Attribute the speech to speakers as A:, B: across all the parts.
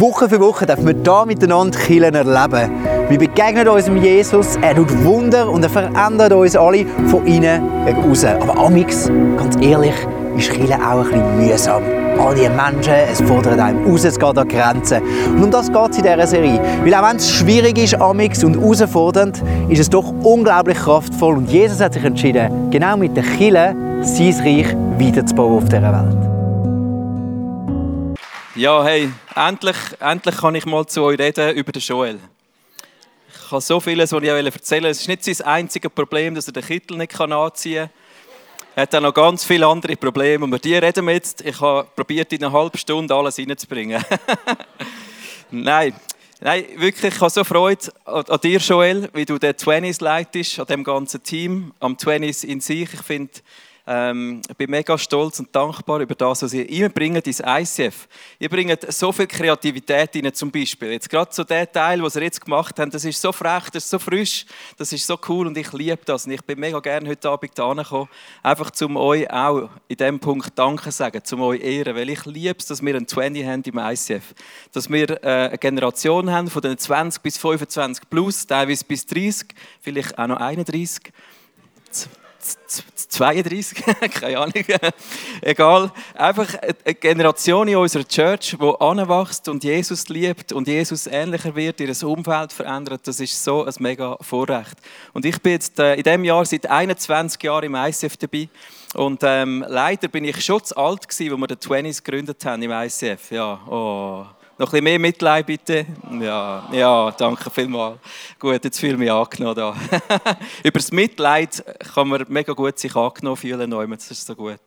A: Woche für Woche dürfen wir hier miteinander Killen erleben. Wir begegnen unserem Jesus, er tut Wunder und er verändert uns alle von innen raus. Aber amix, ganz ehrlich, ist Killen auch ein bisschen mühsam. All die Menschen, es fordert einem raus, es geht an Grenzen. Und um das geht es in dieser Serie. Weil auch wenn es schwierig ist, amix und herausfordernd, ist es doch unglaublich kraftvoll. Und Jesus hat sich entschieden, genau mit den Killen sein Reich weiterzubauen auf dieser Welt.
B: Ja, hey, endlich, endlich kann ich mal zu euch reden über den Joel. Ich habe so vieles, was ich erzählen will. Es ist nicht sein einziges Problem, dass er den Kittel nicht anziehen kann. Er hat auch noch ganz viele andere Probleme. Und über die reden wir jetzt. Ich habe probiert, in einer halben Stunde alles reinzubringen. Nein, Nein, wirklich, ich habe so Freude an, an dir, Joel, wie du den Twenties leitest, an dem ganzen Team, am Twenties in sich. Ich finde, ähm, ich bin mega stolz und dankbar über das, was ihr immer bringt ins ICF. Ihr bringt so viel Kreativität rein, zum Beispiel. Jetzt gerade so der Teil, was ihr jetzt gemacht habt, das ist so frech, das ist so frisch, das ist so cool und ich liebe das. Und ich bin mega gerne heute Abend hierher gekommen, einfach zum euch auch in diesem Punkt Danke sagen, zum euch ehren, weil ich liebe es, dass wir ein 20 haben im ICF. Dass wir äh, eine Generation haben von den 20 bis 25 plus, teilweise bis 30, vielleicht auch noch 31 32, keine Ahnung, egal. Einfach eine Generation in unserer Church, die anwächst und Jesus liebt und Jesus ähnlicher wird, ihr Umfeld verändert, das ist so ein mega Vorrecht. Und ich bin jetzt äh, in diesem Jahr seit 21 Jahren im ICF dabei und ähm, leider bin ich schon zu alt gewesen, als wir den 20s gegründet haben im ICF. Ja, oh. Noch ein bisschen mehr Mitleid bitte. Ja, ja danke vielmals. Gut, jetzt fühle ich mich angenommen da. Über das Mitleid kann man mega gut sich angenommen fühlen. Das ist so gut.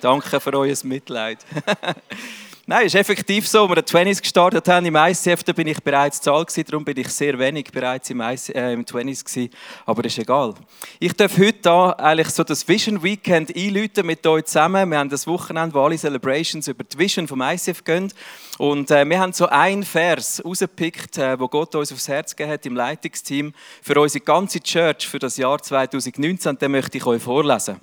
B: Danke für euer Mitleid. Nein, ist effektiv so. Als wir den 20s gestartet haben im ICF, da bin ich bereits alt gewesen, darum bin ich sehr wenig bereits im, IC, äh, im 20s gewesen. Aber ist egal. Ich darf heute da eigentlich so das Vision Weekend einläuten mit euch zusammen. Wir haben das Wochenende, wo alle Celebrations über die Vision vom ICF gehen. Und äh, wir haben so einen Vers rausgepickt, äh, wo Gott uns aufs Herz gegeben hat im Leitungsteam für unsere ganze Church für das Jahr 2019. Den möchte ich euch vorlesen.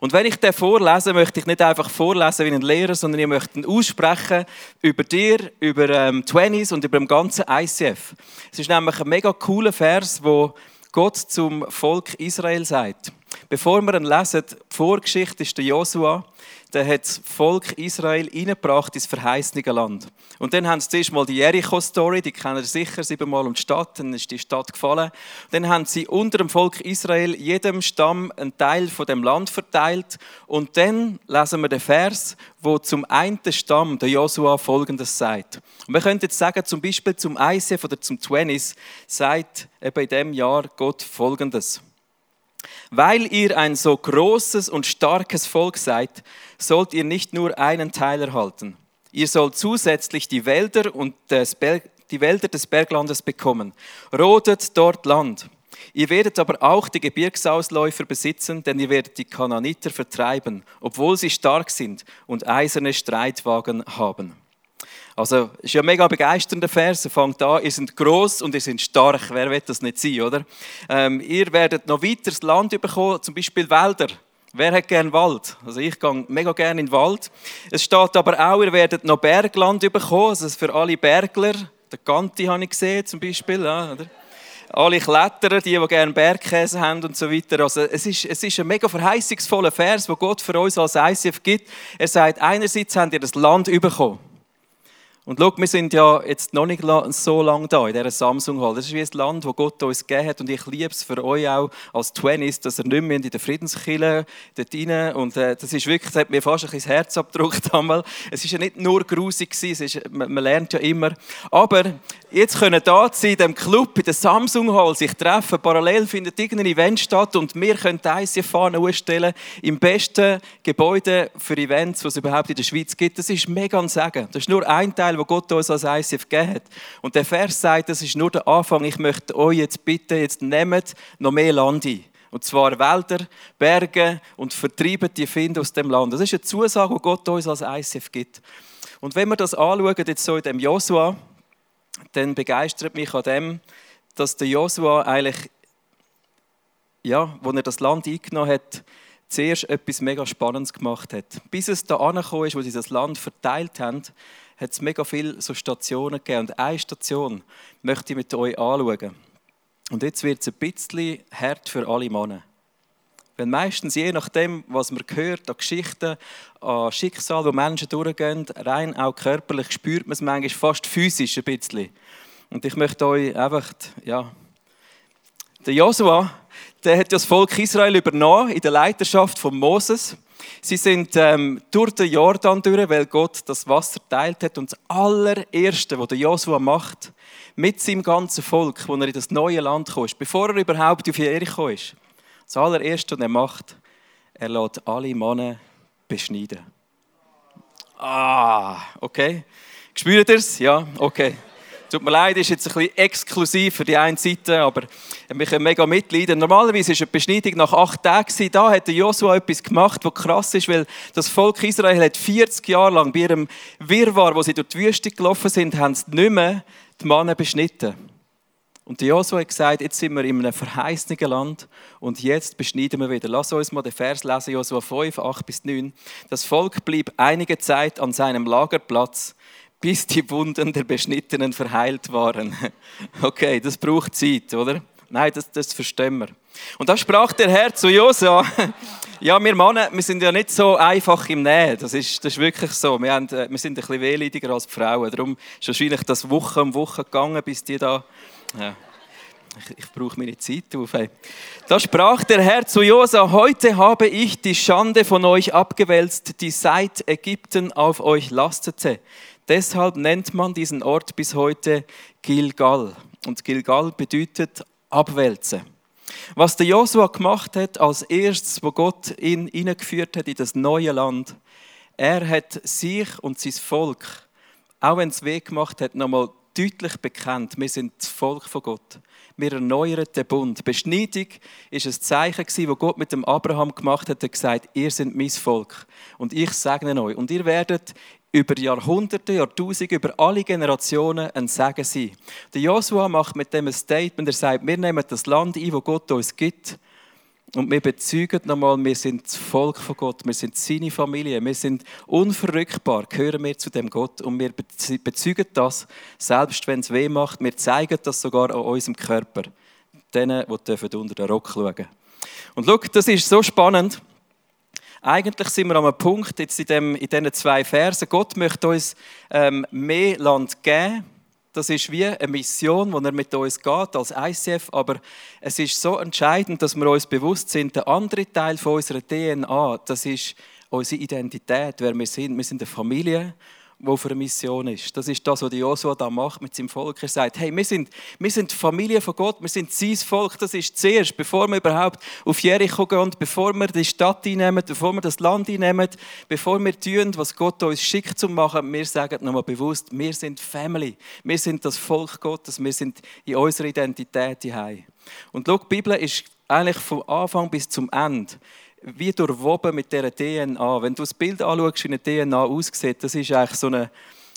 B: Und wenn ich den vorlese, möchte ich nicht einfach vorlesen wie ein Lehrer, sondern ich möchte ihn aussprechen über dir, über ähm, Twenties und über dem ganzen ICF. Es ist nämlich ein mega cooler Vers, wo Gott zum Volk Israel sagt. Bevor wir ihn lesen, die Vorgeschichte ist der Josua der hat das Volk Israel reingebracht ins verheißene Land. Und dann haben sie zuerst mal die Jericho-Story, die kennen Sie sicher, siebenmal um die Stadt, dann ist die Stadt gefallen. Dann haben sie unter dem Volk Israel jedem Stamm einen Teil von dem Land verteilt. Und dann lesen wir den Vers, wo zum einen Stamm, der Josua, folgendes sagt. Und wir können jetzt sagen, zum Beispiel zum ICF oder zum Twenties, sagt eben in diesem Jahr Gott folgendes. Weil ihr ein so großes und starkes Volk seid, sollt ihr nicht nur einen Teil erhalten. Ihr sollt zusätzlich die Wälder und die Wälder des Berglandes bekommen. Rodet dort Land. Ihr werdet aber auch die Gebirgsausläufer besitzen, denn ihr werdet die Kananiter vertreiben, obwohl sie stark sind und eiserne Streitwagen haben. Also, es ist ja ein mega begeisternder Vers. Er fängt an, ihr seid gross und ihr seid stark. Wer wird das nicht sein, oder? Ähm, ihr werdet noch weiter das Land bekommen, zum Beispiel Wälder. Wer hat gern Wald? Also ich gehe mega gerne in den Wald. Es steht aber auch, ihr werdet noch Bergland bekommen. Also für alle Bergler. Der Ganti habe ich gesehen, zum Beispiel. Ja, oder? alle Kletterer, die, die gerne Bergkäse haben und so weiter. Also es ist, es ist ein mega verheißungsvoller Vers, wo Gott für uns als ICF gibt. Er sagt, einerseits habt ihr das Land bekommen. Und schau, wir sind ja jetzt noch nicht so lange da in dieser Samsung Hall. Das ist wie ein Land, das Gott uns gegeben hat. Und ich liebe es für euch auch als Twenties, dass ihr nicht mehr in der Friedenskille dort rein Und äh, das ist wirklich, das hat mir fast ein bisschen das Herz abgedrückt einmal. Es ist ja nicht nur grusig es ist, man, man, lernt ja immer. Aber jetzt können da sein, in diesem Club, in der Samsung Hall, sich treffen. Parallel findet irgendein Event statt und wir können die ICF-Fahne ausstellen im besten Gebäude für Events, was es überhaupt in der Schweiz gibt. Das ist mega ein Sagen. Das ist nur ein Teil Teil, wo Gott uns als ICF gegeben hat. Und der Vers sagt, das ist nur der Anfang. Ich möchte euch jetzt bitten, jetzt nehmt noch mehr Land ein. Und zwar Wälder, Berge und vertreibt die Finde aus dem Land. Das ist eine Zusage, die Gott uns als ICF gibt. Und wenn wir das anschauen, jetzt so in dem Josua, dann begeistert mich an dem, dass der Josua eigentlich, ja, wo er das Land eingenommen hat, zuerst etwas mega Spannendes gemacht hat. Bis es da angekommen ist, wo sie das Land verteilt haben, hat es mega viele so Stationen gegeben. Und eine Station möchte ich mit euch anschauen. Und jetzt wird es ein bisschen hart für alle Männer. Wenn meistens, je nachdem, was man hört, an Geschichten, an Schicksal, wo Menschen durchgehen, rein auch körperlich spürt man es manchmal fast physisch ein bisschen. Und ich möchte euch einfach, ja, der Josua, der hat das Volk Israel übernommen in der Leiterschaft von Moses. Sie sind ähm, durch den Jordan durch, weil Gott das Wasser teilt hat. Und das allererste, was der Josua macht, mit seinem ganzen Volk, wo er in das neue Land kommt, bevor er überhaupt auf Jericho ist, das allererste, was er macht, er lässt alle Männer beschneiden. Ah, okay. Spürt ihr es? Ja, okay. Tut mir leid, ist jetzt ein bisschen exklusiv für die eine Seite, aber wir können mega mitleiden. Normalerweise war eine Beschneidung nach acht Tagen. Da hat Josua etwas gemacht, was krass ist, weil das Volk Israel hat 40 Jahre lang bei ihrem Wirrwarr, wo sie durch die Wüste gelaufen sind, haben sie nicht mehr die Männer beschnitten. Und Josua hat gesagt, jetzt sind wir in einem verheißenen Land und jetzt beschneiden wir wieder. Lass uns mal den Vers lesen, Josua 5, 8 bis 9. Das Volk blieb einige Zeit an seinem Lagerplatz bis die Wunden der Beschnittenen verheilt waren. Okay, das braucht Zeit, oder? Nein, das, das verstehen wir. Und da sprach der Herr zu Josua, ja, wir Männer, wir sind ja nicht so einfach im Nähen. Das ist, das ist wirklich so. Wir, haben, äh, wir sind ein bisschen wehleidiger als die Frauen. Darum ist wahrscheinlich das Woche um Woche gegangen, bis die da... Ja. Ich, ich brauche meine Zeit auf. Da sprach der Herr zu Josa, heute habe ich die Schande von euch abgewälzt, die seit Ägypten auf euch lastete. Deshalb nennt man diesen Ort bis heute Gilgal. Und Gilgal bedeutet abwälzen. Was der Josua gemacht hat als erstes, wo Gott ihn hineingeführt hat in das neue Land, er hat sich und sein Volk, auch wenn es weh gemacht hat, nochmal deutlich bekannt, wir sind das Volk von Gott. Wir erneuern den Bund. Beschneidung ist ein Zeichen, das Gott mit dem Abraham gemacht hat. Er hat gesagt, ihr seid mein Volk und ich segne euch. Und ihr werdet über Jahrhunderte, Jahrtausende, über alle Generationen ein Segen sein. Der Joshua macht mit dem ein Statement, er sagt, wir nehmen das Land ein, wo Gott uns gibt. Und wir bezeugen nochmal, wir sind das Volk von Gott, wir sind seine Familie, wir sind unverrückbar, gehören wir zu dem Gott. Und wir bezeugen das, selbst wenn es weh macht, wir zeigen das sogar an unserem Körper, denen, die unter den Rock schauen. Dürfen. Und schau, das ist so spannend, eigentlich sind wir an einem Punkt jetzt in, dem, in diesen zwei Versen. Gott möchte uns ähm, mehr Land geben. Das ist wie eine Mission, die er mit uns geht als ICF. Aber es ist so entscheidend, dass wir uns bewusst sind, der andere Teil von unserer DNA, das ist unsere Identität, wer wir sind. Wir sind eine Familie wo auf einer Mission ist. Das ist das, was Josua da macht mit seinem Volk. Er sagt, hey, wir sind, wir sind die Familie von Gott, wir sind sein Volk, das ist zuerst, bevor wir überhaupt auf Jericho gehen, bevor wir die Stadt einnehmen, bevor wir das Land einnehmen, bevor wir tun, was Gott uns schickt zu machen, wir sagen nochmal bewusst, wir sind Family, wir sind das Volk Gottes, wir sind in unserer Identität hier. Und schau, die Bibel ist eigentlich vom Anfang bis zum Ende wie durchwoben mit dieser DNA. Wenn du das Bild anschaust, wie eine DNA aussieht, das ist eigentlich so eine,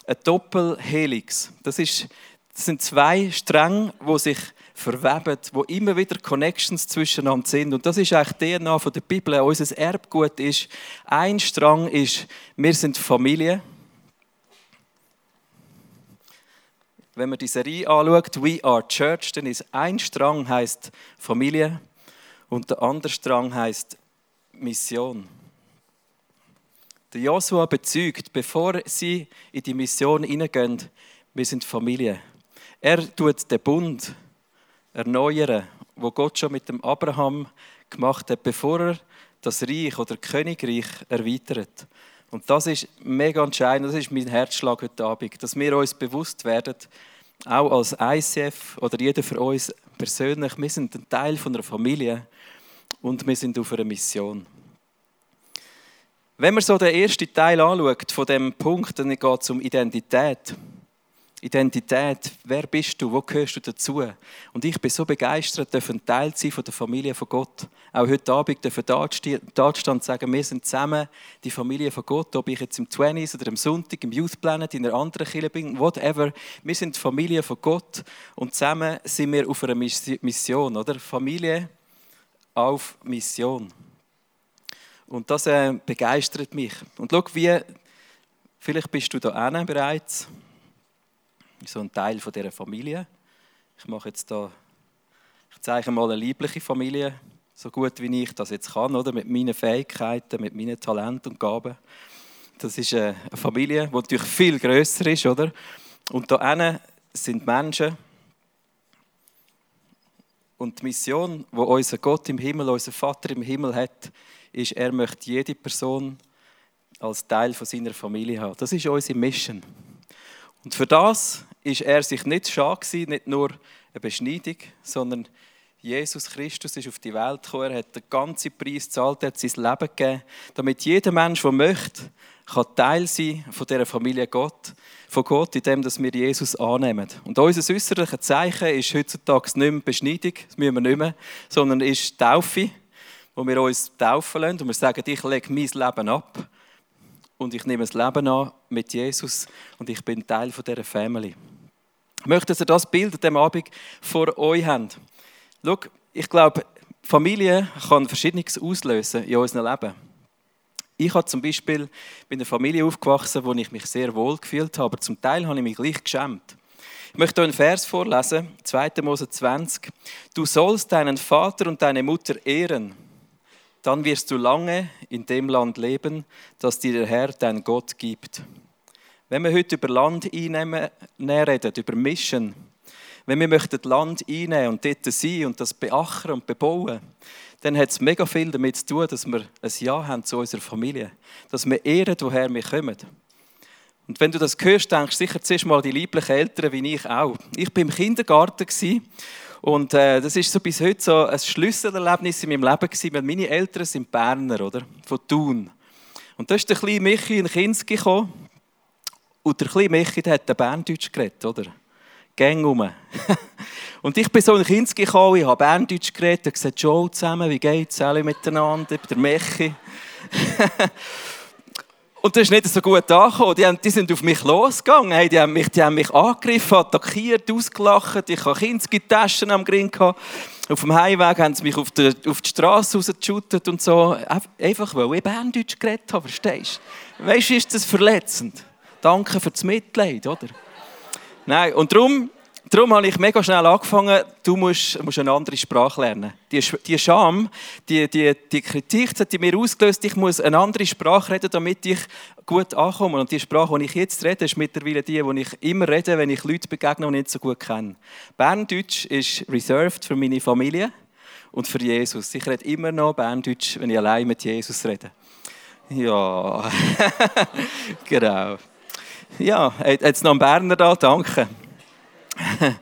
B: eine Doppelhelix. Das, ist, das sind zwei Stränge, die sich verweben, wo immer wieder Connections zwischeneinander sind. Und das ist eigentlich die DNA von der Bibel. Unser Erbgut ist, ein Strang ist, wir sind Familie. Wenn man die Serie anschaut, We Are Church, dann ist ein Strang heißt Familie und der andere Strang heißt Mission. Der Joshua bezeugt, bevor sie in die Mission hineingehen, wir sind Familie. Er tut den Bund erneuern, wo Gott schon mit dem Abraham gemacht hat, bevor er das Reich oder Königreich erweitert. Und das ist mega entscheidend, das ist mein Herzschlag heute Abend, dass wir uns bewusst werden, auch als ICF oder jeder für uns persönlich, wir sind ein Teil von einer Familie und wir sind auf einer Mission. Wenn man so den ersten Teil anschaut von dem Punkt, dann geht es um Identität. Identität, wer bist du, wo gehörst du dazu? Und ich bin so begeistert, ein Teil sein von der Familie von Gott. Auch heute Abend dürfen da stehen sagen, wir sind zusammen die Familie von Gott, ob ich jetzt im 20 oder am Sonntag im Youth Planet in einer anderen Kirche bin, whatever. Wir sind die Familie von Gott und zusammen sind wir auf einer Mission, oder? Familie auf Mission. Und das äh, begeistert mich. Und schau, wie, Vielleicht bist du da bereits so ein Teil von dieser Familie. Ich mache jetzt da, ich zeige mal eine liebliche Familie, so gut wie ich das jetzt kann, oder? Mit meinen Fähigkeiten, mit meinen Talenten und Gaben. Das ist eine Familie, die natürlich viel größer ist, oder? Und da sind Menschen. Und die Mission, die unser Gott im Himmel, unser Vater im Himmel hat, ist, er möchte jede Person als Teil von seiner Familie haben. Das ist unsere Mission. Und für das ist er sich nicht schade nicht nur eine Beschneidung, sondern Jesus Christus ist auf die Welt gekommen, er hat den ganzen Preis gezahlt, er hat sein Leben gegeben, damit jeder Mensch, der möchte, kann Teil sein von dieser Familie Gott, von Gott, indem wir Jesus annehmen. Und unser äußerliches Zeichen ist heutzutage nicht mehr Beschneidung, das müssen wir nicht mehr, sondern ist Taufe, wo wir uns taufen lassen und wir sagen, ich lege mein Leben ab und ich nehme das Leben an mit Jesus und ich bin Teil von dieser Family. Ich möchte, dass ihr das Bild an diesem Abend vor euch habt. Schau, ich glaube, Familie kann Verschiedenes auslösen in unserem Leben. Ich habe zum Beispiel bei einer Familie aufgewachsen, wo ich mich sehr wohl gefühlt habe, aber zum Teil habe ich mich gleich geschämt. Ich möchte einen Vers vorlesen, 2. Mose 20. Du sollst deinen Vater und deine Mutter ehren, dann wirst du lange in dem Land leben, das dir der Herr, dein Gott, gibt. Wenn wir heute über Land einnehmen reden, über Mission, wenn wir möchten Land einnehmen und dort sein und das beackern und bebauen, dann hat es mega viel damit zu tun, dass wir ein Ja haben zu unserer Familie. Dass wir ehren, woher wir kommen. Und wenn du das hörst, denkst du sicher zuerst mal die lieblichen Eltern, wie ich auch. Ich war im Kindergarten und äh, das ist so bis heute so ein Schlüsselerlebnis in meinem Leben gewesen, weil meine Eltern sind Berner, oder? Von Thun. Und da ist der kleine Michi in Kinski gekommen und der kleine Michi der hat Berndeutsch geredet, oder? Gang rum. und ich bin so in Kinski gekommen, ich habe Berndeutsch geredet, ich gesagt, Joe zusammen, wie geht's alle miteinander, der Michi. Und das ist nicht so gut angekommen. Die, haben, die sind auf mich losgegangen. die, haben mich, die haben mich angegriffen, attackiert, ausgelacht. Ich hatte Kinski-Taschen am Grin. Auf dem Heimweg haben sie mich auf die, auf die Straße rausgeschüttet und so. Einfach, weil ich Berndeutsch geredet habe, verstehst du? Weißt du, ist das verletzend? Danke für das Mitleid, oder? Nein, und darum Darum habe ich mega schnell angefangen, du musst, musst eine andere Sprache lernen. Die, die Scham, die, die, die Kritik hat die mir ausgelöst, ich muss eine andere Sprache reden, damit ich gut ankomme. Und die Sprache, die ich jetzt rede, ist mittlerweile die, die ich immer rede, wenn ich Leute begegne, die ich nicht so gut kenne. Berndeutsch ist reserved für meine Familie und für Jesus. Ich rede immer noch Berndeutsch, wenn ich allein mit Jesus rede. Ja, genau. Ja, jetzt noch ein Berner da, danke.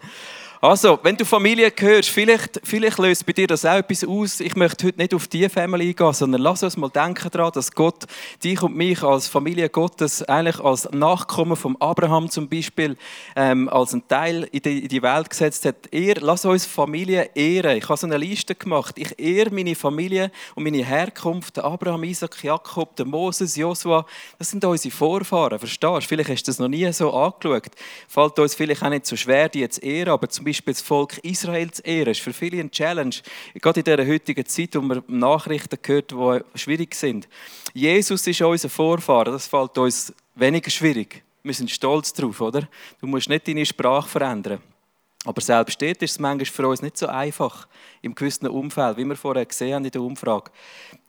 B: Also, wenn du Familie gehörst, vielleicht, vielleicht löst bei dir das auch etwas aus. Ich möchte heute nicht auf die Familie eingehen, sondern lass uns mal denken daran, dass Gott dich und mich als Familie Gottes, eigentlich als Nachkommen von Abraham zum Beispiel, ähm, als ein Teil in die, in die, Welt gesetzt hat. Er, lass uns Familie ehren. Ich habe so eine Liste gemacht. Ich ehre meine Familie und meine Herkunft. Abraham, Isaac, Jakob, Moses, Josua. Das sind unsere Vorfahren. Verstehst du? Vielleicht hast du das noch nie so angeschaut. Fällt uns vielleicht auch nicht so schwer, die jetzt ehren, aber zum Beispiel das Volk Israel zu ehren, ist für viele eine Challenge. Gerade in dieser heutigen Zeit, wo man Nachrichten hört, die schwierig sind. Jesus ist unser Vorfahren, das fällt uns weniger schwierig. Wir sind stolz darauf, oder? Du musst nicht deine Sprache verändern. Aber selbst dort ist es manchmal für uns nicht so einfach, im gewissen Umfeld, wie wir vorher gesehen haben in der Umfrage.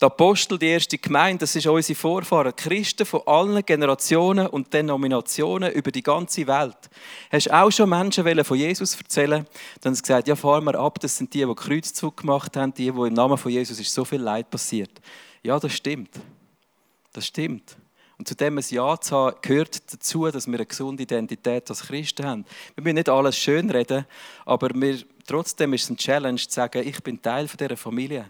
B: Die Apostel, die erste Gemeinde, das ist unsere Vorfahren, Christen von allen Generationen und Denominationen über die ganze Welt. Hast du auch schon Menschen von Jesus erzählen Dann haben sie gesagt, ja, fahren wir ab, das sind die, die Kreuzzug gemacht haben, die, die im Namen von Jesus ist so viel Leid passiert. Ja, das stimmt. Das stimmt. Und zu dem ein Ja zu haben, gehört dazu, dass wir eine gesunde Identität als Christen haben. Wir müssen nicht alles schön reden, aber wir, trotzdem ist es eine Challenge zu sagen, ich bin Teil dieser Familie.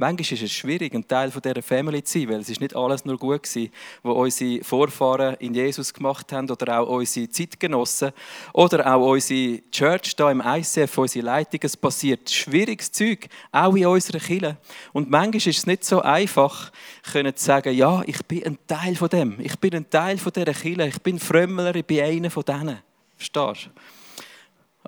B: Manchmal ist es schwierig, ein Teil dieser Family zu sein, weil es ist nicht alles nur gut war, was unsere Vorfahren in Jesus gemacht haben oder auch unsere Zeitgenossen oder auch unsere Church da im ICF, unsere Leitung. Es passiert schwieriges Zeug, auch in unserer Kirche. Und manchmal ist es nicht so einfach, zu sagen, ja, ich bin ein Teil von dem, ich bin ein Teil von dieser Kirche, ich bin Frömmler, ich bin einer von denen. Verstehst du?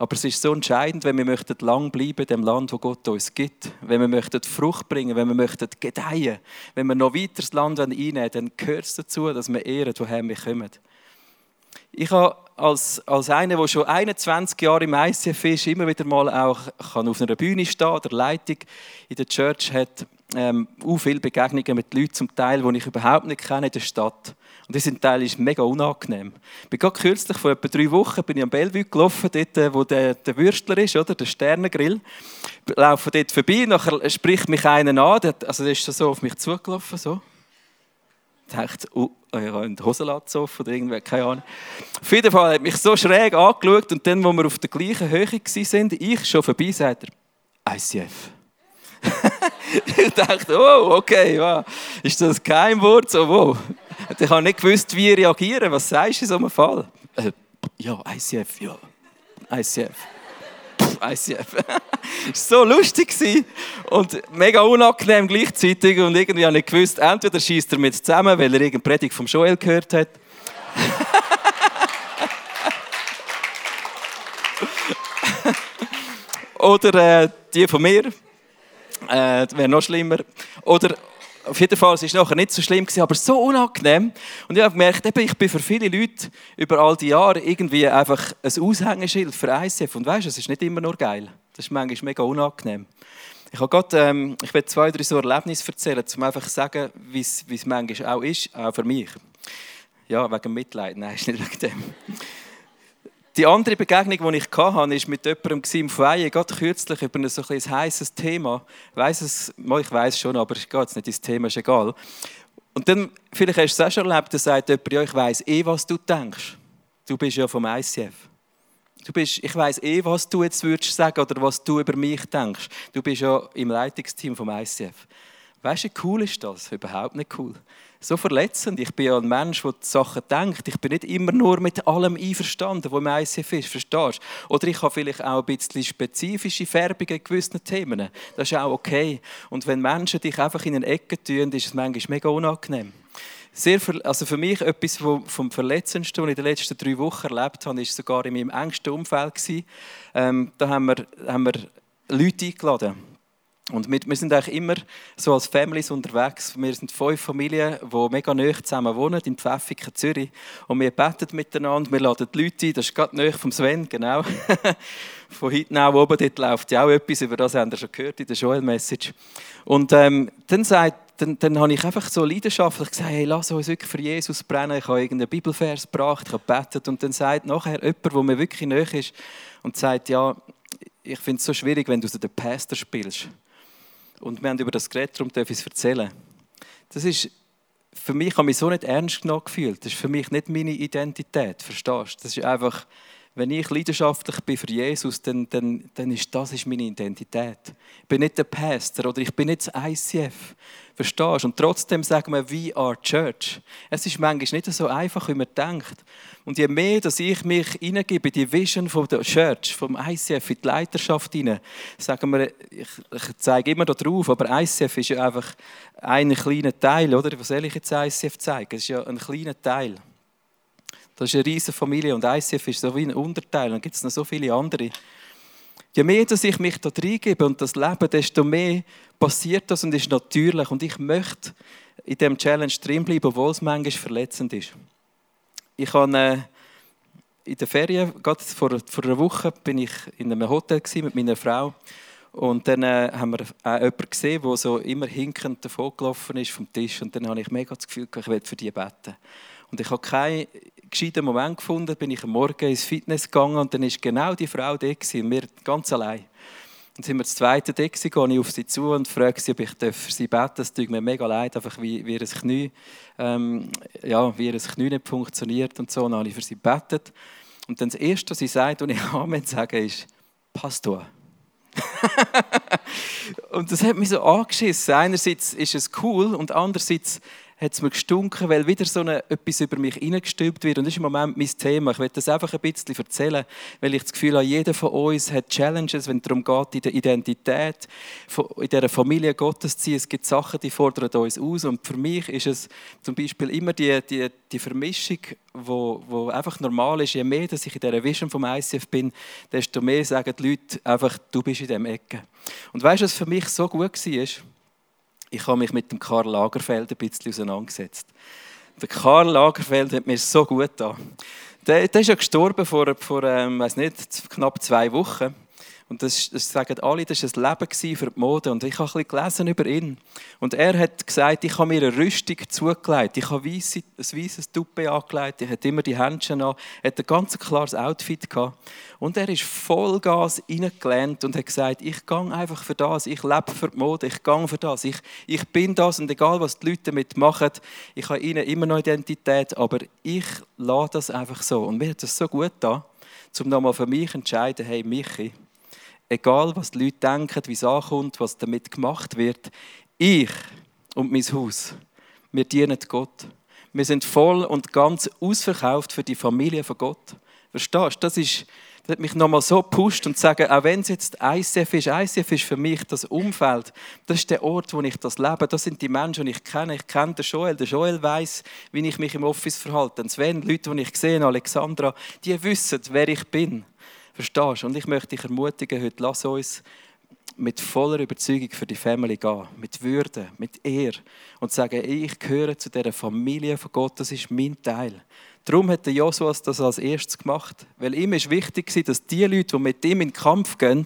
B: Aber es ist so entscheidend, wenn wir möchten lang bleiben in dem Land, wo Gott uns gibt. Wenn wir möchten Frucht bringen, wenn wir möchten gedeihen, wenn wir noch weiter das Land einnehmen, dann gehört es dazu, dass wir ehren, woher wir kommen. Ich habe als, als einer, der schon 21 Jahre im ICF ist, immer wieder mal auch kann auf einer Bühne stehen der Leitung in der Church hat, ähm, auch viele Begegnungen mit Leuten zum Teil, die ich überhaupt nicht kenne in der Stadt. Und das Teil ist mega unangenehm. Ich bin gerade kürzlich, vor etwa drei Wochen, bin ich am Bellevue gelaufen, dort, äh, wo der, der Würstler ist, oder? der Sternengrill. Ich laufe dort vorbei, nachher spricht mich einer an, der, also der ist so auf mich zugelaufen, so. Ich dachte, oh, ich habe einen Hosenlatz offen oder irgendwie, keine Ahnung. Auf jeden Fall hat mich so schräg angeschaut und dann, wo wir auf der gleichen Höhe waren, ich schon vorbei, sagt er, ICF. ich dachte, oh, okay, wow. ist das kein Wort? So, wow. Ich habe nicht gewusst, wie reagieren. Was sagst du in so einem Fall? Äh, ja, ICF, ja. ICF. ICF. es war so lustig und mega unangenehm gleichzeitig. Und irgendwie habe ich gewusst, entweder schießt er mit zusammen, weil er irgendeine Predigt vom Joel gehört hat. Oder äh, die von mir. Äh, Wäre noch schlimmer. Oder auf jeden Fall, es war nachher nicht so schlimm, aber so unangenehm. Und ich habe gemerkt, eben, ich bin für viele Leute über all die Jahre irgendwie einfach ein Aushängeschild für ICF. Und weißt du, es ist nicht immer nur geil. Das ist manchmal mega unangenehm. Ich, habe grad, ähm, ich will zwei, drei so Erlebnisse erzählen, um einfach zu sagen, wie es manchmal auch ist, auch für mich. Ja, wegen Mitleid. Nein, ist nicht wegen dem. Die andere Begegnung, die ich hatte, war mit jemandem im Foyer, gerade kürzlich über ein so ein heißes Thema. Ich weiss es, ich weiß schon, aber gehe jetzt nicht ins Thema, ist egal. Und dann, vielleicht hast du es auch schon erlebt, da sagt jemand, ja, ich weiss eh, was du denkst. Du bist ja vom ICF. Du bist, ich weiss eh, was du jetzt würdest sagen oder was du über mich denkst. Du bist ja im Leitungsteam vom ICF. Weißt du, wie cool ist das? Überhaupt nicht cool so verletzend. Ich bin ja ein Mensch, der die Sachen denkt. Ich bin nicht immer nur mit allem einverstanden, was im ICF ist, verstehst du? Oder ich habe vielleicht auch ein bisschen spezifische Färbungen in gewissen Themen. Das ist auch okay. Und wenn Menschen dich einfach in eine Ecke tun, ist es manchmal mega unangenehm. Sehr, also für mich etwas vom Verletzendsten, was ich in den letzten drei Wochen erlebt habe, ist sogar in meinem engsten Umfeld. Ähm, da haben wir, haben wir Leute eingeladen und wir, wir, sind eigentlich immer so als Families unterwegs. Wir sind fünf Familien, die mega nah zusammen wohnen, in Pfäffiken, Zürich. Und wir beten miteinander, wir laden die Leute ein. Das ist gerade nahe vom Sven, genau. Von hinten auch oben, dort läuft ja auch etwas, über das haben wir schon gehört in der Joel-Message. Und ähm, dann, sagt, dann, dann habe ich einfach so leidenschaftlich gesagt, hey, lass uns wirklich für Jesus brennen. Ich habe irgendeinen Bibelvers gebracht, ich habe gebetet. Und dann sagt nachher jemand, der mir wirklich nahe ist, und sagt, ja, ich finde es so schwierig, wenn du den Pastor spielst. Und wir haben über das geredet, darum darf ich es erzählen. Das ist, für mich habe ich mich so nicht ernst genommen gefühlt. Das ist für mich nicht meine Identität, verstehst du? Das ist einfach, wenn ich leidenschaftlich bin für Jesus, dann, dann, dann ist das ist meine Identität. Ich bin nicht der Pastor oder ich bin nicht das ICF. Verstehst du? Und trotzdem sagen wir, we are church. Es ist manchmal nicht so einfach, wie man denkt. Und je mehr, dass ich mich in die Vision von der Church, vom ICF, in die Leiterschaft hinein, sagen wir, ich, ich zeige immer da drauf, aber ICF ist ja einfach ein kleiner Teil, oder? Was soll ich jetzt ICF zeigen? Es ist ja ein kleiner Teil. Das ist eine riesige Familie und ICF ist so wie ein Unterteil. Dann gibt es noch so viele andere. Je mehr, dass ich mich da reingebe und das lebe, desto mehr passiert das und ist natürlich. Und ich möchte in diesem Challenge drinbleiben, obwohl es manchmal verletzend ist. Ich habe äh, in der Ferien, gerade vor, vor einer Woche, bin ich in einem Hotel mit meiner Frau. Und dann äh, haben wir auch jemanden gesehen, der so immer hinkend davon gelaufen ist vom Tisch. Und dann habe ich mega das Gefühl, ich will für die beten. Und ich habe keinen gescheiten Moment gefunden, bin ich am Morgen ins Fitness gegangen und dann ist genau die Frau da gewesen, wir ganz allein. Dann sind wir das zweite Deck, gehe ich auf sie zu und frage sie, ob ich für sie beten darf. Es tut mir mega leid, einfach wie, wie, ihr Knie, ähm, ja, wie ihr Knie nicht funktioniert und so. Und dann habe ich für sie gebetet. Und dann das Erste, was sie sagt, und ich Amen sage, ist, Pastor. und das hat mich so angeschissen. Einerseits ist es cool und andererseits hat es mir gestunken, weil wieder so eine, etwas über mich hineingestülpt wird. Und das ist im Moment mein Thema. Ich werde das einfach ein bisschen erzählen, weil ich das Gefühl habe, jeder von uns hat Challenges, wenn es darum geht, in der Identität, in dieser Familie Gottes zu ziehen. Es gibt Sachen, die fordern uns aus. Und für mich ist es zum Beispiel immer die, die, die Vermischung, wo, wo einfach normal ist. Je mehr dass ich in dieser Vision vom ICF bin, desto mehr sagen die Leute einfach, du bist in dieser Ecke. Und weißt du, was für mich so gut war? Ich habe mich mit dem Karl Lagerfeld ein bisschen auseinandergesetzt. Der Karl Lagerfeld hat mir so gut da. Der, der ist ja gestorben vor, vor ähm, weiß nicht, knapp zwei Wochen. Und das, das sagen alle, das war ein Leben für die Mode. Und ich habe ein gelesen über ihn. Und er hat gesagt, ich habe mir eine Rüstung zugelegt. Ich habe ein weißes Tuppe angelegt. Ich hatte immer die Händchen an. Er hatte ein ganz klares Outfit. Gehabt. Und er ist Vollgas reingelernt und hat gesagt, ich gehe einfach für das. Ich lebe für die Mode. Ich gehe für das. Ich, ich bin das. Und egal, was die Leute damit machen, ich habe ihnen immer noch Identität. Aber ich lasse das einfach so. Und mir hat das so gut da, um nochmal für mich zu entscheiden, hey, Michi, egal was die Leute denken, wie es ankommt, was damit gemacht wird, ich und mein Haus, wir dienen Gott. Wir sind voll und ganz ausverkauft für die Familie von Gott. Verstehst du? Das, ist, das hat mich nochmal so gepusht und sagen, auch wenn es jetzt ICF ist, ICF ist für mich das Umfeld. Das ist der Ort, wo ich das lebe. Das sind die Menschen, die ich kenne. Ich kenne den Joel. Der Joel weiß, wie ich mich im Office verhalte. Sven, Leute, die ich sehe, Alexandra, die wissen, wer ich bin. Verstehst du? Und ich möchte dich ermutigen, heute lass uns mit voller Überzeugung für die Family gehen, mit Würde, mit Ehr und sagen, ich gehöre zu dieser Familie von Gott, das ist mein Teil. Darum hat der Joshua das als erstes gemacht, weil ihm ist wichtig dass die Leute, die mit ihm in den Kampf gehen,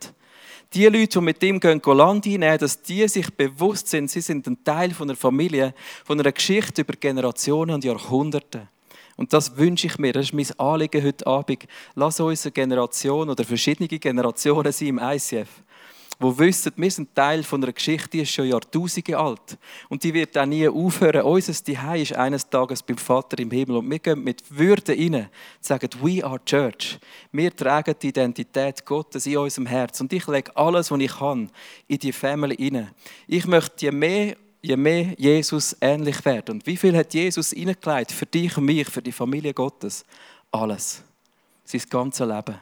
B: die Leute, die mit ihm gehen, Land einnehmen, dass die sich bewusst sind, sie sind ein Teil von einer Familie, von einer Geschichte über Generationen und Jahrhunderte. Und das wünsche ich mir, das ist mein Anliegen heute Abend. Lass uns eine Generation oder verschiedene Generationen sein im ICF, wo wissen, wir sind Teil von einer Geschichte, die ist schon Jahrtausende alt. Und die wird auch nie aufhören. Unser Zuhause ist eines Tages beim Vater im Himmel. Und wir gehen mit Würde rein, sagen, we are Church. Wir tragen die Identität Gottes in unserem Herz. Und ich lege alles, was ich kann, in die Family rein. Ich möchte je mehr je mehr Jesus ähnlich werden. Und wie viel hat Jesus hineingelegt für dich und mich, für die Familie Gottes? Alles. Sein ganzes Leben.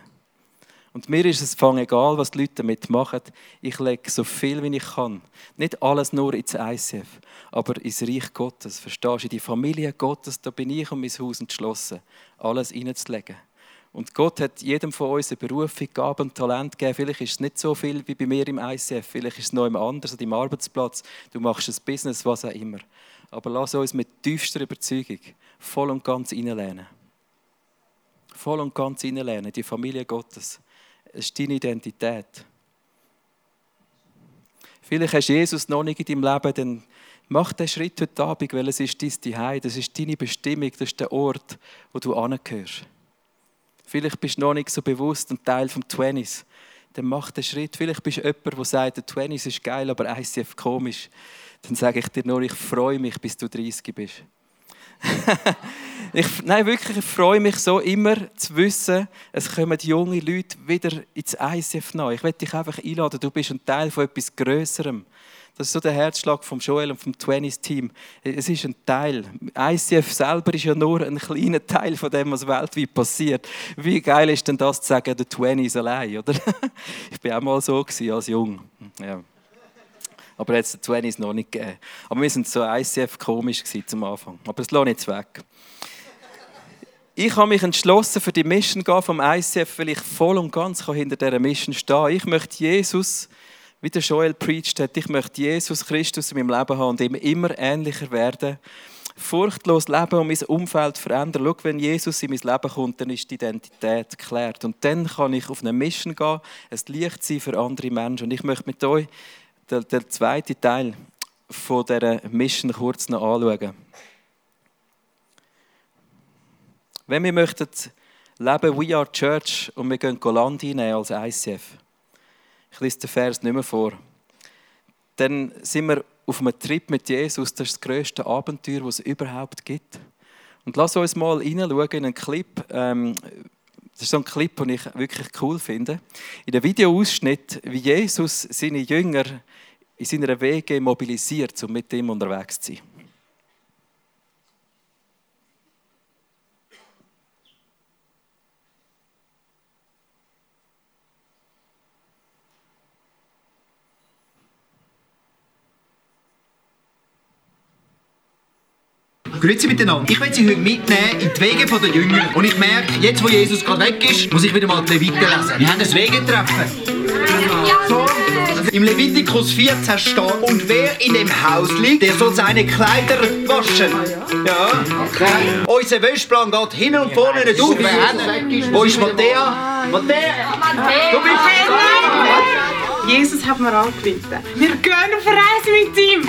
B: Und mir ist es fang egal, was die Leute damit machen. Ich lege so viel, wie ich kann. Nicht alles nur ins ICF, aber ins Reich Gottes. Verstehst du? In die Familie Gottes, da bin ich und mein Haus entschlossen, alles reinzulegen. Und Gott hat jedem von uns eine Berufung, Gaben Talent gegeben. Vielleicht ist es nicht so viel wie bei mir im ICF, vielleicht ist es noch jemand anders, an deinem Arbeitsplatz. Du machst ein Business, was auch immer. Aber lass uns mit tiefster Überzeugung voll und ganz reinlehnen. Voll und ganz reinlehnen, die Familie Gottes. Es ist deine Identität. Vielleicht hast du Jesus noch nicht in deinem Leben, dann mach den Schritt heute Abend, weil es ist dein Zuhause, das ist deine Bestimmung, das ist der Ort, wo du angehörst. Vielleicht bist du noch nicht so bewusst ein Teil vom Twenties. Dann mach den Schritt. Vielleicht bist du jemand, der sagt, der Twenties ist geil, aber ICF komisch. Dann sage ich dir nur, ich freue mich, bis du 30 bist. ich, nein, wirklich, ich freue mich so immer zu wissen, es kommen junge Leute wieder ins ICF nach. Ich will dich einfach einladen, du bist ein Teil von etwas Größerem. Das ist so der Herzschlag vom Joel und vom 20s-Team. Es ist ein Teil. ICF selber ist ja nur ein kleiner Teil von dem, was weltweit passiert. Wie geil ist denn das zu sagen, der 20s allein, oder? ich war auch mal so als Jung. Ja. Aber jetzt der 20s noch nicht gegeben. Aber wir sind so ICF komisch zum Anfang. Aber es lohnt nicht weg. Ich habe mich entschlossen, für die Mission gehen vom ICF, weil ich voll und ganz hinter dieser Mission stehen Ich möchte Jesus wie der Joel preached hat, ich möchte Jesus Christus in meinem Leben haben und ihm immer ähnlicher werden. Furchtlos leben und mein Umfeld verändern. Schau, wenn Jesus in mein Leben kommt, dann ist die Identität geklärt. Und dann kann ich auf eine Mission gehen, ein Licht sein für andere Menschen. Und ich möchte mit euch den, den zweiten Teil von dieser Mission kurz noch anschauen. Wenn wir möchten leben, we are Church und wir gehen Land einnehmen als ICF, ich lese den Vers nicht mehr vor. Dann sind wir auf einem Trip mit Jesus. Das ist das grösste Abenteuer, das es überhaupt gibt. Und lass uns mal reinschauen in einen Clip. Ähm, das ist so ein Clip, den ich wirklich cool finde. In dem Videoausschnitt, wie Jesus seine Jünger in seiner Wege mobilisiert, um mit ihm unterwegs zu sein.
C: Grüezi miteinander. Ich will Sie heute mitnehmen in die Wege der Jünger. Und ich merke, jetzt wo Jesus gerade weg ist, muss ich wieder mal die Leviten lesen. Wir haben ein Wegetreffen. So. Im Levitikus 14 steht, und wer in dem Haus liegt, der soll seine Kleider waschen. Ja. Okay. unser Wäschplan geht hin und vorne nicht auf. Wo ist Matthäa? Matthäa! Du bist
D: Jesus hat mir angerufen. Wir gehen auf Reise mit ihm.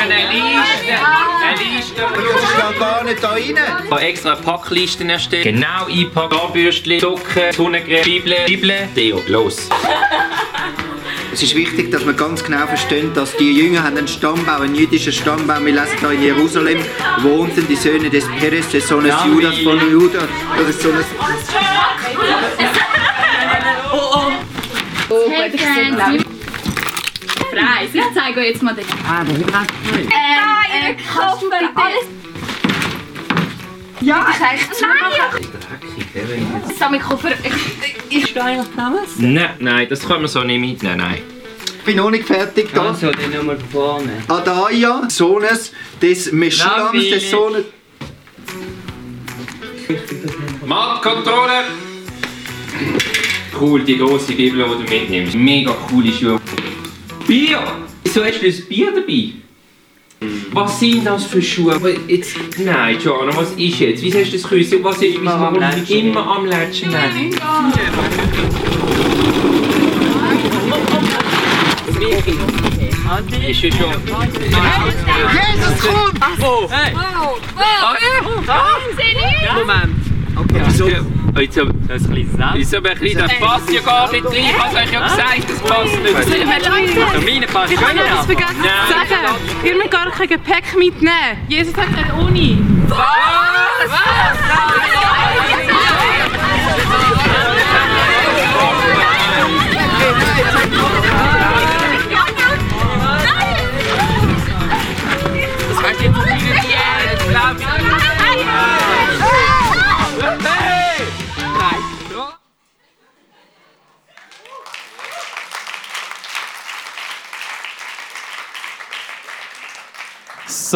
E: Eine Liste, eine Liste.
C: Das steht gar nicht da rein.
E: Ich habe extra eine Packliste erstellt. Genau einpacken. Zahnbürstchen, Socken, Sonnencreme, Bibel, Bibel, Deo. Los.
C: Es ist wichtig, dass wir ganz genau verstehen, dass die Jünger haben einen Stammbaum, einen jüdischen Stammbaum. Wir lesen da in Jerusalem wohnten die Söhne des Peres, des Sohnes Judas von Juda. Oder des Sohnes
F: Preis. Ich zeige euch jetzt mal den. Ah, das ist äh, äh, kannst du bitte alles... Ja, das ist echt Nein! Sammelkoffer, ich, ich stehe eigentlich damals.
E: Nein, nein, das können wir so nicht mitnehmen. Nein.
C: Ich bin noch nicht fertig da.
G: Also, die Nummer vorne.
C: Adaia, Sohnes des Meschulams, des Sohnes.
E: Marktkontrolle! Cool, die große Bibel, die du mitnimmst. Mega coole Schuhe. Bier! Wieso hast du das Bier dabei? Was sind das für Schuhe? Jetzt, nein, Joanna, was ist jetzt? Wieso hast du das Küssen? Was ist
G: Immer am Lätschen.
E: Immer am Lätschen. Nein. Ist ja schon.
C: Jesus kommt!
F: Wow! Wow!
E: Wieso? Jetzt aber, das ist ein aber ein kleines, das passt ja gar nicht rein. Ich habe euch ja gesagt, das passt nicht.
D: Leute,
E: Meine passt
D: ich habe etwas vergessen zu sagen. Ihr müsst gar kein Gepäck mitnehmen. Jesus hat keine Uni.
E: Das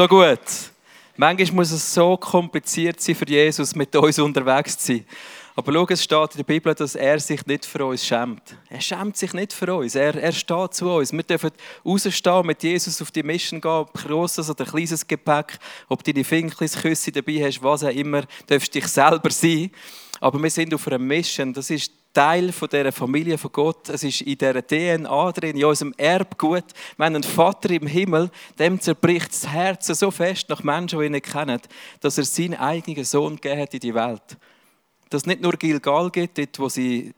B: So gut. Manchmal muss es so kompliziert sein für Jesus, mit uns unterwegs zu sein. Aber schau, es steht in der Bibel, dass er sich nicht für uns schämt. Er schämt sich nicht für uns. Er, er steht zu uns. Wir dürfen rausstehen, mit Jesus auf die Mission gehen, ob grosses oder kleines Gepäck, ob du deine Finkelsküsse dabei hast, was auch immer, darfst dich selber sein. Aber wir sind auf einer Mission. Das ist Teil von dieser Familie von Gott. Es ist in dieser DNA drin, in unserem Erbgut. Wir haben einen Vater im Himmel, dem zerbricht das Herz so fest nach Menschen, die ihn nicht kennen, dass er seinen eigenen Sohn gegeben hat in die Welt. Dass es nicht nur Gilgal gibt, dort, wo sie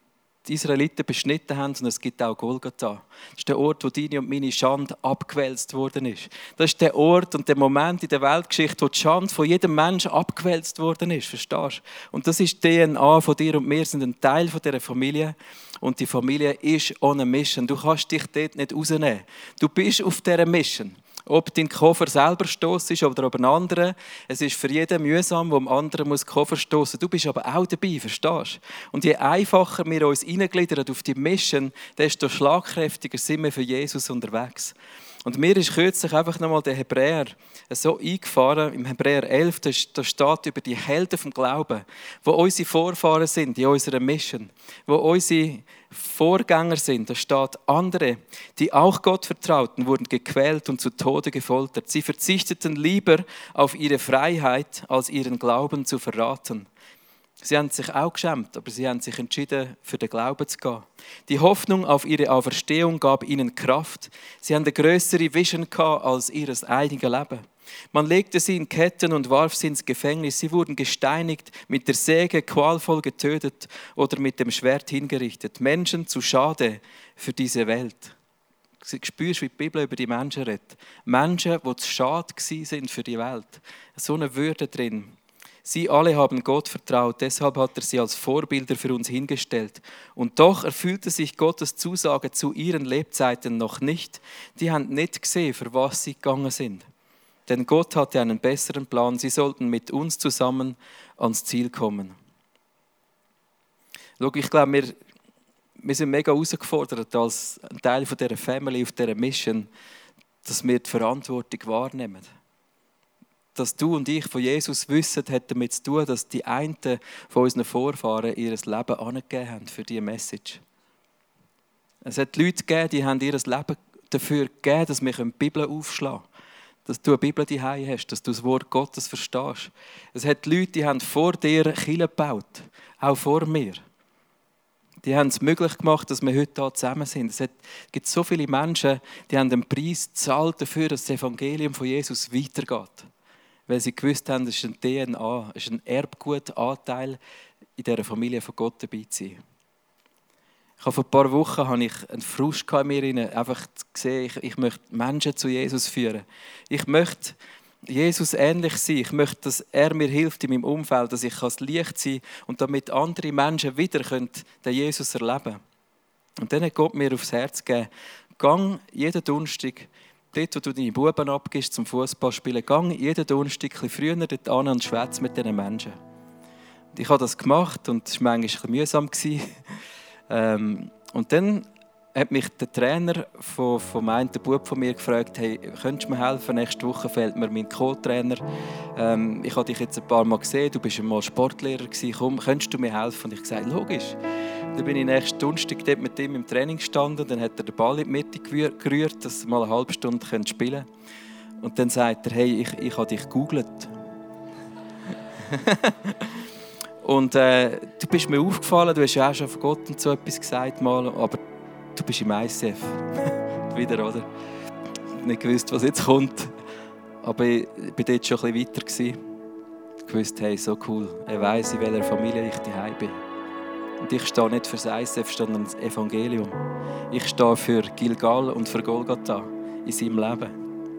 B: die Israeliten beschnitten haben, sondern es gibt auch Golgatha. Das ist der Ort, wo deine und meine Schande abgewälzt worden ist. Das ist der Ort und der Moment in der Weltgeschichte, wo die Schande von jedem Menschen abgewälzt worden ist. Verstehst du? Und das ist die DNA von dir und mir, sind ein Teil von dieser Familie. Und die Familie ist ohne Mission. Du kannst dich dort nicht rausnehmen. Du bist auf dieser Mission. Ob dein Koffer selber stoß ist oder ob ein anderer. Es ist für jeden mühsam, wo dem anderen muss Koffer stoßen. Du bist aber auch dabei, verstehst? Und je einfacher wir uns eingliedern auf die Mission, desto schlagkräftiger sind wir für Jesus unterwegs. Und mir ist kürzlich einfach nochmal der Hebräer so eingefahren, im Hebräer 11, da da steht über die Helden vom Glauben, wo unsere Vorfahren sind in unserer Mission, wo unsere Vorgänger sind. Da steht, andere, die auch Gott vertrauten, wurden gequält und zu Tode gefoltert. Sie verzichteten lieber auf ihre Freiheit, als ihren Glauben zu verraten. Sie haben sich auch geschämt, aber sie haben sich entschieden, für den Glauben zu gehen. Die Hoffnung auf ihre Auferstehung gab ihnen Kraft. Sie haben eine größere Vision als ihr eigenes Leben. Man legte sie in Ketten und warf sie ins Gefängnis. Sie wurden gesteinigt, mit der Säge qualvoll getötet oder mit dem Schwert hingerichtet. Menschen zu schade für diese Welt. Du spürst, wie die Bibel über die Menschen redet. Menschen, die zu schade sind für die Welt. So eine Würde drin. Sie alle haben Gott vertraut, deshalb hat er sie als Vorbilder für uns hingestellt. Und doch erfüllte sich Gottes Zusage zu ihren Lebzeiten noch nicht. Die haben nicht gesehen, für was sie gegangen sind. Denn Gott hatte einen besseren Plan. Sie sollten mit uns zusammen ans Ziel kommen. Schau, ich glaube, wir, wir sind mega herausgefordert als Teil von dieser Family, auf dieser Mission, dass wir die Verantwortung wahrnehmen dass du und ich von Jesus wissen, hat damit zu tun, dass die einen von unseren Vorfahren ihr Leben angegeben haben für diese Message. Es hat Leute gegeben, die haben ihr Leben dafür gegeben, dass wir die Bibel aufschlagen können. Dass du eine Bibel daheim hast, dass du das Wort Gottes verstehst. Es hat Leute, die haben vor dir Kirche gebaut, auch vor mir. Die haben es möglich gemacht, dass wir heute hier zusammen sind. Es gibt so viele Menschen, die haben den Preis gezahlt dafür, dass das Evangelium von Jesus weitergeht. Weil sie gewusst haben, es ist ein DNA, es ist ein Erbgutanteil in dieser Familie von Gott dabei zu sein. Ich habe vor ein paar Wochen habe ich einen Frust in mir, einfach gesehen, ich, ich möchte Menschen zu Jesus führen. Ich möchte Jesus ähnlich sein. Ich möchte, dass er mir hilft in meinem Umfeld, dass ich das Licht sein kann und damit andere Menschen wieder den Jesus erleben können. Und dann hat Gott mir aufs Herz gegeben, gang jeden Donnerstag, dort wo du deine Buben abgibst zum Fußballspielen, gang jeden Donnerstag ein früher dort an und schwätze mit diesen Menschen. Und ich habe das gemacht und es war manchmal ein mühsam. Ähm, und dann hat mich der Trainer von, von einem Bub von mir gefragt, hey, könntest du mir helfen? Nächste Woche fehlt mir mein Co-Trainer. Ähm, ich habe dich jetzt ein paar Mal gesehen, du bist einmal Sportlehrer gewesen. Komm, könntest du mir helfen? Und ich gesagt, logisch. Dann bin ich nächsten Donnerstag dort mit ihm im Training gestanden. Dann hat er den Ball in die Mitte gerührt, dass er mal eine halbe Stunde spielen konnte. Und dann sagt er, hey, ich, ich habe dich gegoogelt. Und äh, du bist mir aufgefallen, du hast ja auch schon von Gott und so etwas gesagt mal, aber du bist im ICF. Wieder, oder? Nicht gewusst, was jetzt kommt. Aber ich war dort schon ein bisschen weiter. Ich wusste, hey, so cool. Er weiß, in welcher Familie ich daheim bin. Und ich stehe nicht für das ICF, sondern das Evangelium. Ich stehe für Gilgal und für Golgatha in seinem Leben.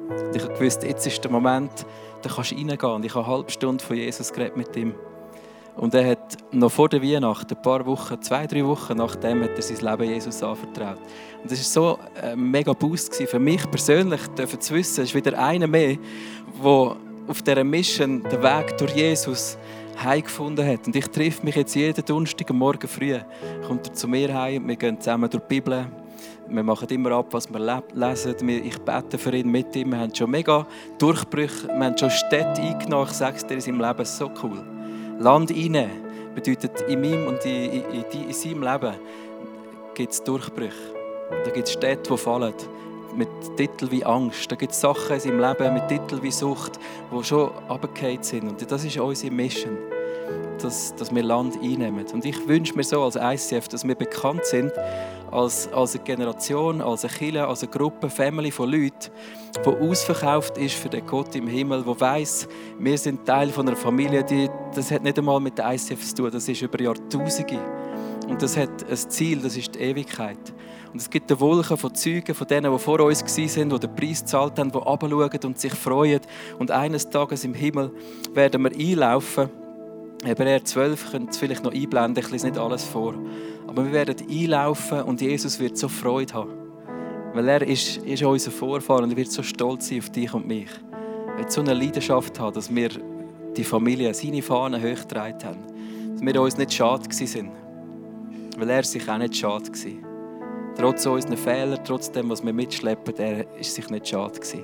B: Und ich wusste, jetzt ist der Moment, da kannst du reingehen. Und ich habe eine halbe Stunde von Jesus geredet mit ihm. Und er hat noch vor der Weihnacht, ein paar Wochen, zwei, drei Wochen nachdem, hat er sein Leben Jesus anvertraut. Und das war so ein mega Boost für mich persönlich, zu wissen, es ist wieder einer mehr, der auf dieser Mission den Weg durch Jesus heimgefunden hat. Und ich treffe mich jetzt jeden Donnerstag Morgen früh. Kommt er zu mir heim, wir gehen zusammen durch die Bibel. Wir machen immer ab, was wir lesen. Ich bete für ihn mit ihm. Wir haben schon mega Durchbrüche. Wir haben schon Städte eingenommen. Ich sage es dir, in seinem Leben so cool. Land inne bedeutet in meinem und in, in, in, in seinem Leben gibt es Durchbrüche. Da gibt es Städte, die fallen. Mit Titeln wie Angst. Da gibt es Sachen in seinem Leben mit Titeln wie Sucht, die schon abgekehrt sind. Und das ist unsere Mission, dass, dass wir Land einnehmen. Und ich wünsche mir so als ICF, dass wir bekannt sind als, als eine Generation, als eine Kirche, als eine Gruppe, Family von Leuten, die ausverkauft ist für den Gott im Himmel, der weiß, wir sind Teil von einer Familie, die, das hat nicht einmal mit der ICF zu tun, das ist über Jahrtausende. Und das hat ein Ziel, das ist die Ewigkeit. Und es gibt eine Wolke von Zeugen, von denen, die vor uns waren, die den Preis gezahlt haben, die runterschauen und sich freuen. Und eines Tages im Himmel werden wir einlaufen. Hebräer 12 könnt ihr vielleicht noch einblenden, ich lese nicht alles vor. Aber wir werden einlaufen und Jesus wird so Freude haben. Weil er ist, ist unser Vorfahr und er wird so stolz sein auf dich und mich. Er wird so eine Leidenschaft haben, dass wir die Familie, seine Fahnen hochgetragen haben. Dass wir uns nicht schade sind. Weil er sich auch nicht schade war. Trotz unseren Fehlern, trotz dem, was wir mitschleppen, er ist sich nicht schade gewesen.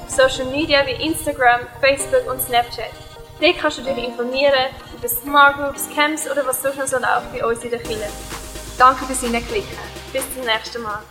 H: Social Media wie Instagram, Facebook und Snapchat. Dort kannst du dich informieren über Smart Groups, Camps oder was noch so läuft bei uns in der Kirche.
G: Danke fürs Hineinklicken.
H: Bis zum nächsten Mal.